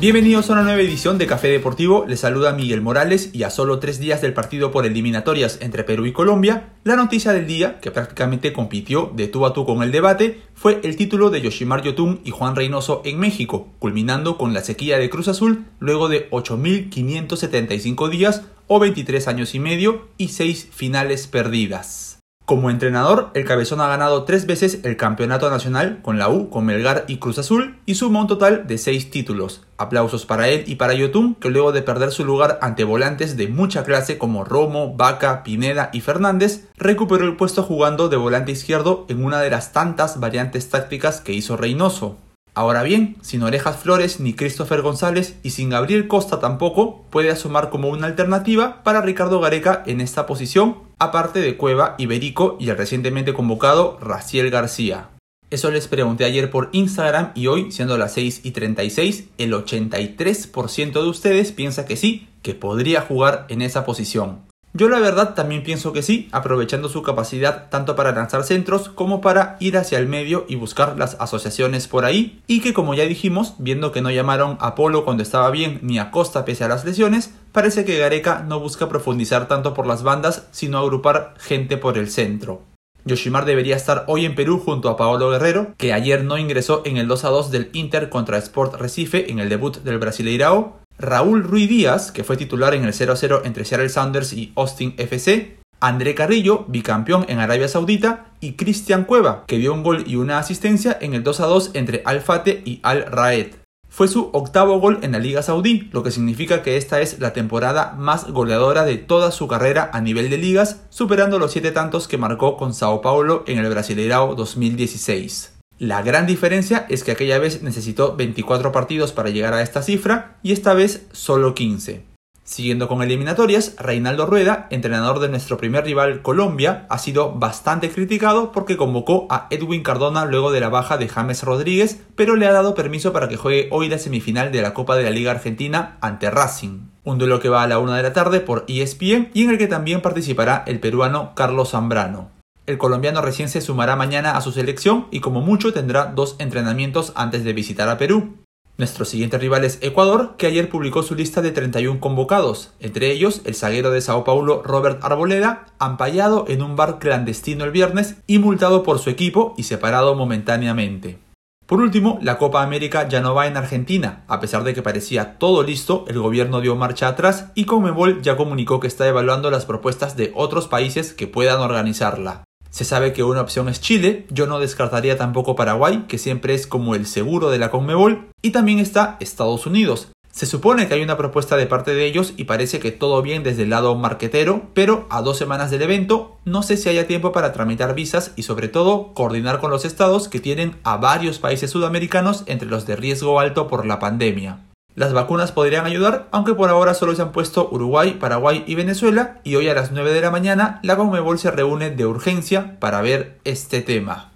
Bienvenidos a una nueva edición de Café Deportivo, les saluda Miguel Morales y a solo tres días del partido por eliminatorias entre Perú y Colombia, la noticia del día, que prácticamente compitió de tú a tú con el debate, fue el título de Yoshimar Yotun y Juan Reynoso en México, culminando con la sequía de Cruz Azul luego de 8.575 días o 23 años y medio y 6 finales perdidas. Como entrenador, el Cabezón ha ganado tres veces el campeonato nacional con la U, con Melgar y Cruz Azul y suma un total de seis títulos. Aplausos para él y para Yotun, que luego de perder su lugar ante volantes de mucha clase como Romo, Vaca, Pineda y Fernández, recuperó el puesto jugando de volante izquierdo en una de las tantas variantes tácticas que hizo Reynoso. Ahora bien, sin Orejas Flores ni Christopher González y sin Gabriel Costa tampoco, puede asomar como una alternativa para Ricardo Gareca en esta posición, aparte de Cueva, Iberico y el recientemente convocado Raciel García. Eso les pregunté ayer por Instagram y hoy, siendo las 6 y 36, el 83% de ustedes piensa que sí, que podría jugar en esa posición. Yo la verdad también pienso que sí, aprovechando su capacidad tanto para lanzar centros como para ir hacia el medio y buscar las asociaciones por ahí, y que como ya dijimos, viendo que no llamaron a Polo cuando estaba bien ni a Costa pese a las lesiones, parece que Gareca no busca profundizar tanto por las bandas, sino agrupar gente por el centro. Yoshimar debería estar hoy en Perú junto a Paolo Guerrero, que ayer no ingresó en el 2 a 2 del Inter contra Sport Recife en el debut del Brasileirao, Raúl Ruiz Díaz, que fue titular en el 0-0 entre Seattle Sounders y Austin FC, André Carrillo, bicampeón en Arabia Saudita, y Cristian Cueva, que dio un gol y una asistencia en el 2-2 entre Al Fate y Al Raed. Fue su octavo gol en la Liga Saudí, lo que significa que esta es la temporada más goleadora de toda su carrera a nivel de ligas, superando los siete tantos que marcó con Sao Paulo en el Brasileirao 2016. La gran diferencia es que aquella vez necesitó 24 partidos para llegar a esta cifra y esta vez solo 15. Siguiendo con eliminatorias, Reinaldo Rueda, entrenador de nuestro primer rival Colombia, ha sido bastante criticado porque convocó a Edwin Cardona luego de la baja de James Rodríguez, pero le ha dado permiso para que juegue hoy la semifinal de la Copa de la Liga Argentina ante Racing. Un duelo que va a la una de la tarde por ESPN y en el que también participará el peruano Carlos Zambrano. El colombiano recién se sumará mañana a su selección y como mucho tendrá dos entrenamientos antes de visitar a Perú. Nuestro siguiente rival es Ecuador, que ayer publicó su lista de 31 convocados, entre ellos el zaguero de Sao Paulo Robert Arboleda, ampallado en un bar clandestino el viernes y multado por su equipo y separado momentáneamente. Por último, la Copa América ya no va en Argentina. A pesar de que parecía todo listo, el gobierno dio marcha atrás y Conmebol ya comunicó que está evaluando las propuestas de otros países que puedan organizarla. Se sabe que una opción es Chile, yo no descartaría tampoco Paraguay, que siempre es como el seguro de la Conmebol, y también está Estados Unidos. Se supone que hay una propuesta de parte de ellos y parece que todo bien desde el lado marquetero, pero a dos semanas del evento no sé si haya tiempo para tramitar visas y sobre todo coordinar con los estados que tienen a varios países sudamericanos entre los de riesgo alto por la pandemia. Las vacunas podrían ayudar, aunque por ahora solo se han puesto Uruguay, Paraguay y Venezuela, y hoy a las 9 de la mañana la Conmebol se reúne de urgencia para ver este tema.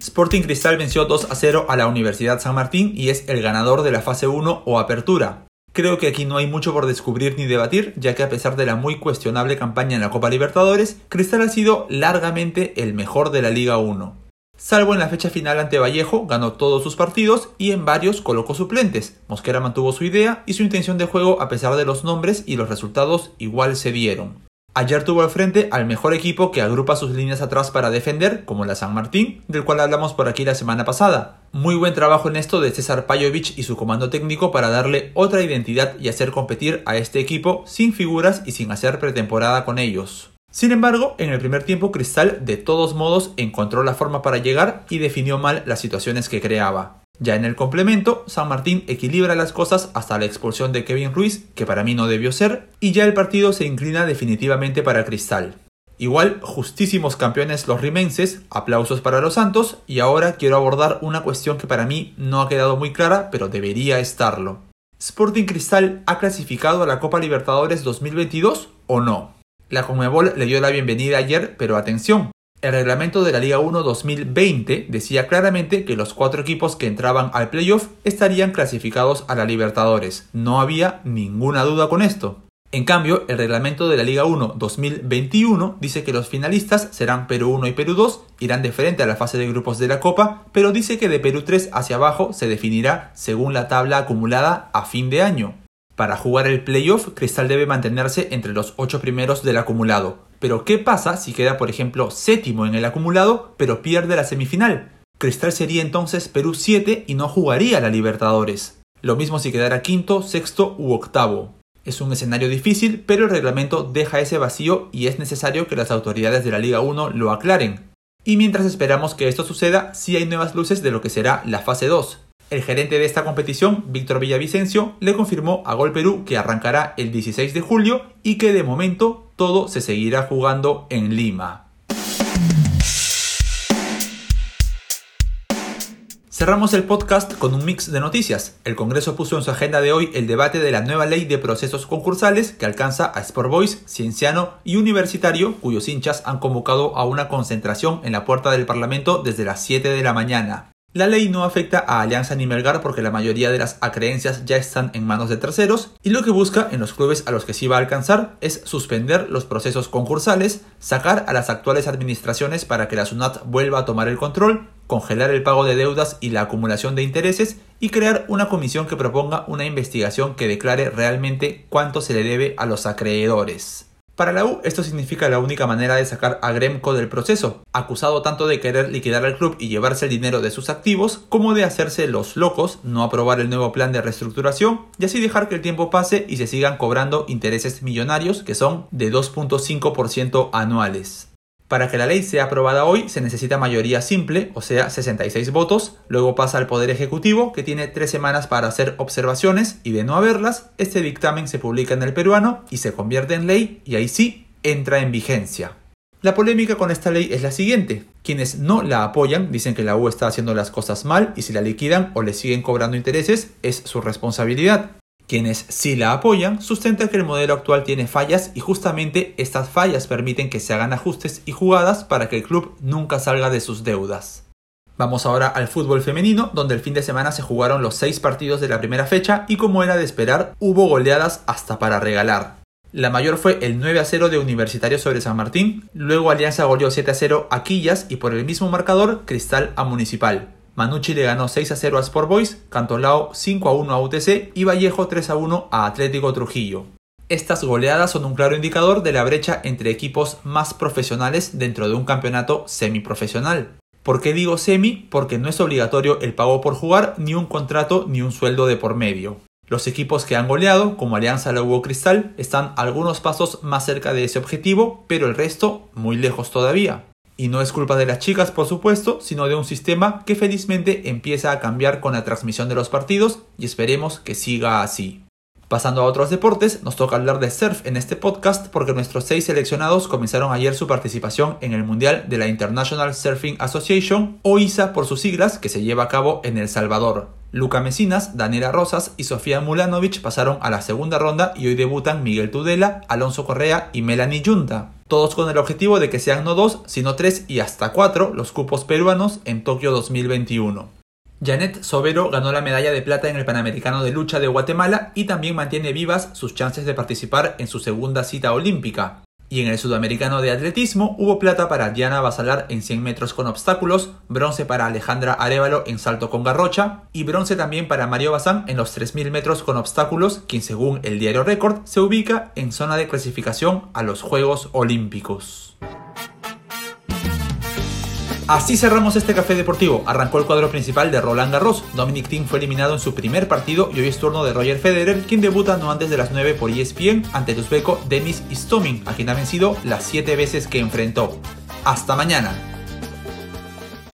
Sporting Cristal venció 2 a 0 a la Universidad San Martín y es el ganador de la fase 1 o apertura. Creo que aquí no hay mucho por descubrir ni debatir, ya que a pesar de la muy cuestionable campaña en la Copa Libertadores, Cristal ha sido largamente el mejor de la Liga 1. Salvo en la fecha final ante Vallejo, ganó todos sus partidos y en varios colocó suplentes. Mosquera mantuvo su idea y su intención de juego a pesar de los nombres y los resultados igual se dieron. Ayer tuvo al frente al mejor equipo que agrupa sus líneas atrás para defender, como la San Martín, del cual hablamos por aquí la semana pasada. Muy buen trabajo en esto de César Pajovic y su comando técnico para darle otra identidad y hacer competir a este equipo sin figuras y sin hacer pretemporada con ellos. Sin embargo, en el primer tiempo Cristal de todos modos encontró la forma para llegar y definió mal las situaciones que creaba. Ya en el complemento, San Martín equilibra las cosas hasta la expulsión de Kevin Ruiz, que para mí no debió ser, y ya el partido se inclina definitivamente para Cristal. Igual, justísimos campeones los rimenses, aplausos para los Santos, y ahora quiero abordar una cuestión que para mí no ha quedado muy clara, pero debería estarlo. ¿Sporting Cristal ha clasificado a la Copa Libertadores 2022 o no? La Conmebol le dio la bienvenida ayer, pero atención, el reglamento de la Liga 1 2020 decía claramente que los cuatro equipos que entraban al playoff estarían clasificados a la Libertadores. No había ninguna duda con esto. En cambio, el reglamento de la Liga 1 2021 dice que los finalistas serán Perú 1 y Perú 2, irán de frente a la fase de grupos de la Copa, pero dice que de Perú 3 hacia abajo se definirá según la tabla acumulada a fin de año. Para jugar el playoff, Cristal debe mantenerse entre los 8 primeros del acumulado. Pero ¿qué pasa si queda, por ejemplo, séptimo en el acumulado, pero pierde la semifinal? Cristal sería entonces Perú 7 y no jugaría la Libertadores. Lo mismo si quedara quinto, sexto u octavo. Es un escenario difícil, pero el reglamento deja ese vacío y es necesario que las autoridades de la Liga 1 lo aclaren. Y mientras esperamos que esto suceda, sí hay nuevas luces de lo que será la fase 2. El gerente de esta competición, Víctor Villavicencio, le confirmó a Gol Perú que arrancará el 16 de julio y que de momento todo se seguirá jugando en Lima. Cerramos el podcast con un mix de noticias. El Congreso puso en su agenda de hoy el debate de la nueva ley de procesos concursales que alcanza a Sport Boys, Cienciano y Universitario, cuyos hinchas han convocado a una concentración en la puerta del Parlamento desde las 7 de la mañana. La ley no afecta a Alianza ni Melgar porque la mayoría de las acreencias ya están en manos de terceros y lo que busca en los clubes a los que sí va a alcanzar es suspender los procesos concursales, sacar a las actuales administraciones para que la SUNAT vuelva a tomar el control, congelar el pago de deudas y la acumulación de intereses y crear una comisión que proponga una investigación que declare realmente cuánto se le debe a los acreedores. Para la U, esto significa la única manera de sacar a Gremco del proceso, acusado tanto de querer liquidar al club y llevarse el dinero de sus activos, como de hacerse los locos, no aprobar el nuevo plan de reestructuración y así dejar que el tiempo pase y se sigan cobrando intereses millonarios que son de 2.5% anuales. Para que la ley sea aprobada hoy se necesita mayoría simple, o sea, 66 votos, luego pasa al Poder Ejecutivo, que tiene tres semanas para hacer observaciones, y de no haberlas, este dictamen se publica en el peruano y se convierte en ley, y ahí sí, entra en vigencia. La polémica con esta ley es la siguiente. Quienes no la apoyan dicen que la U está haciendo las cosas mal y si la liquidan o le siguen cobrando intereses es su responsabilidad. Quienes sí la apoyan sustentan que el modelo actual tiene fallas y justamente estas fallas permiten que se hagan ajustes y jugadas para que el club nunca salga de sus deudas. Vamos ahora al fútbol femenino, donde el fin de semana se jugaron los seis partidos de la primera fecha y como era de esperar, hubo goleadas hasta para regalar. La mayor fue el 9 a 0 de Universitario sobre San Martín, luego Alianza goleó 7 a 0 a Quillas y por el mismo marcador Cristal a Municipal. Manucci le ganó 6 a 0 a Sport Boys, Cantolao 5 a 1 a UTC y Vallejo 3 a 1 a Atlético Trujillo. Estas goleadas son un claro indicador de la brecha entre equipos más profesionales dentro de un campeonato semiprofesional. ¿Por qué digo semi? Porque no es obligatorio el pago por jugar, ni un contrato, ni un sueldo de por medio. Los equipos que han goleado, como Alianza Lobo Cristal, están algunos pasos más cerca de ese objetivo, pero el resto muy lejos todavía. Y no es culpa de las chicas, por supuesto, sino de un sistema que felizmente empieza a cambiar con la transmisión de los partidos y esperemos que siga así. Pasando a otros deportes, nos toca hablar de surf en este podcast porque nuestros seis seleccionados comenzaron ayer su participación en el Mundial de la International Surfing Association, o ISA por sus siglas, que se lleva a cabo en El Salvador. Luca Mesinas, Daniela Rosas y Sofía Mulanovic pasaron a la segunda ronda y hoy debutan Miguel Tudela, Alonso Correa y Melanie Yunta. Todos con el objetivo de que sean no dos, sino tres y hasta cuatro los cupos peruanos en Tokio 2021. Janet Sobero ganó la medalla de plata en el Panamericano de Lucha de Guatemala y también mantiene vivas sus chances de participar en su segunda cita olímpica. Y en el Sudamericano de Atletismo hubo plata para Diana Basalar en 100 metros con obstáculos, bronce para Alejandra Arevalo en salto con garrocha y bronce también para Mario Bazán en los 3000 metros con obstáculos, quien según el diario Record se ubica en zona de clasificación a los Juegos Olímpicos. Así cerramos este café deportivo. Arrancó el cuadro principal de Roland Garros. Dominic Thiem fue eliminado en su primer partido y hoy es turno de Roger Federer, quien debuta no antes de las 9 por ESPN ante el uzbeco Denis Istomin, a quien ha vencido las 7 veces que enfrentó. Hasta mañana.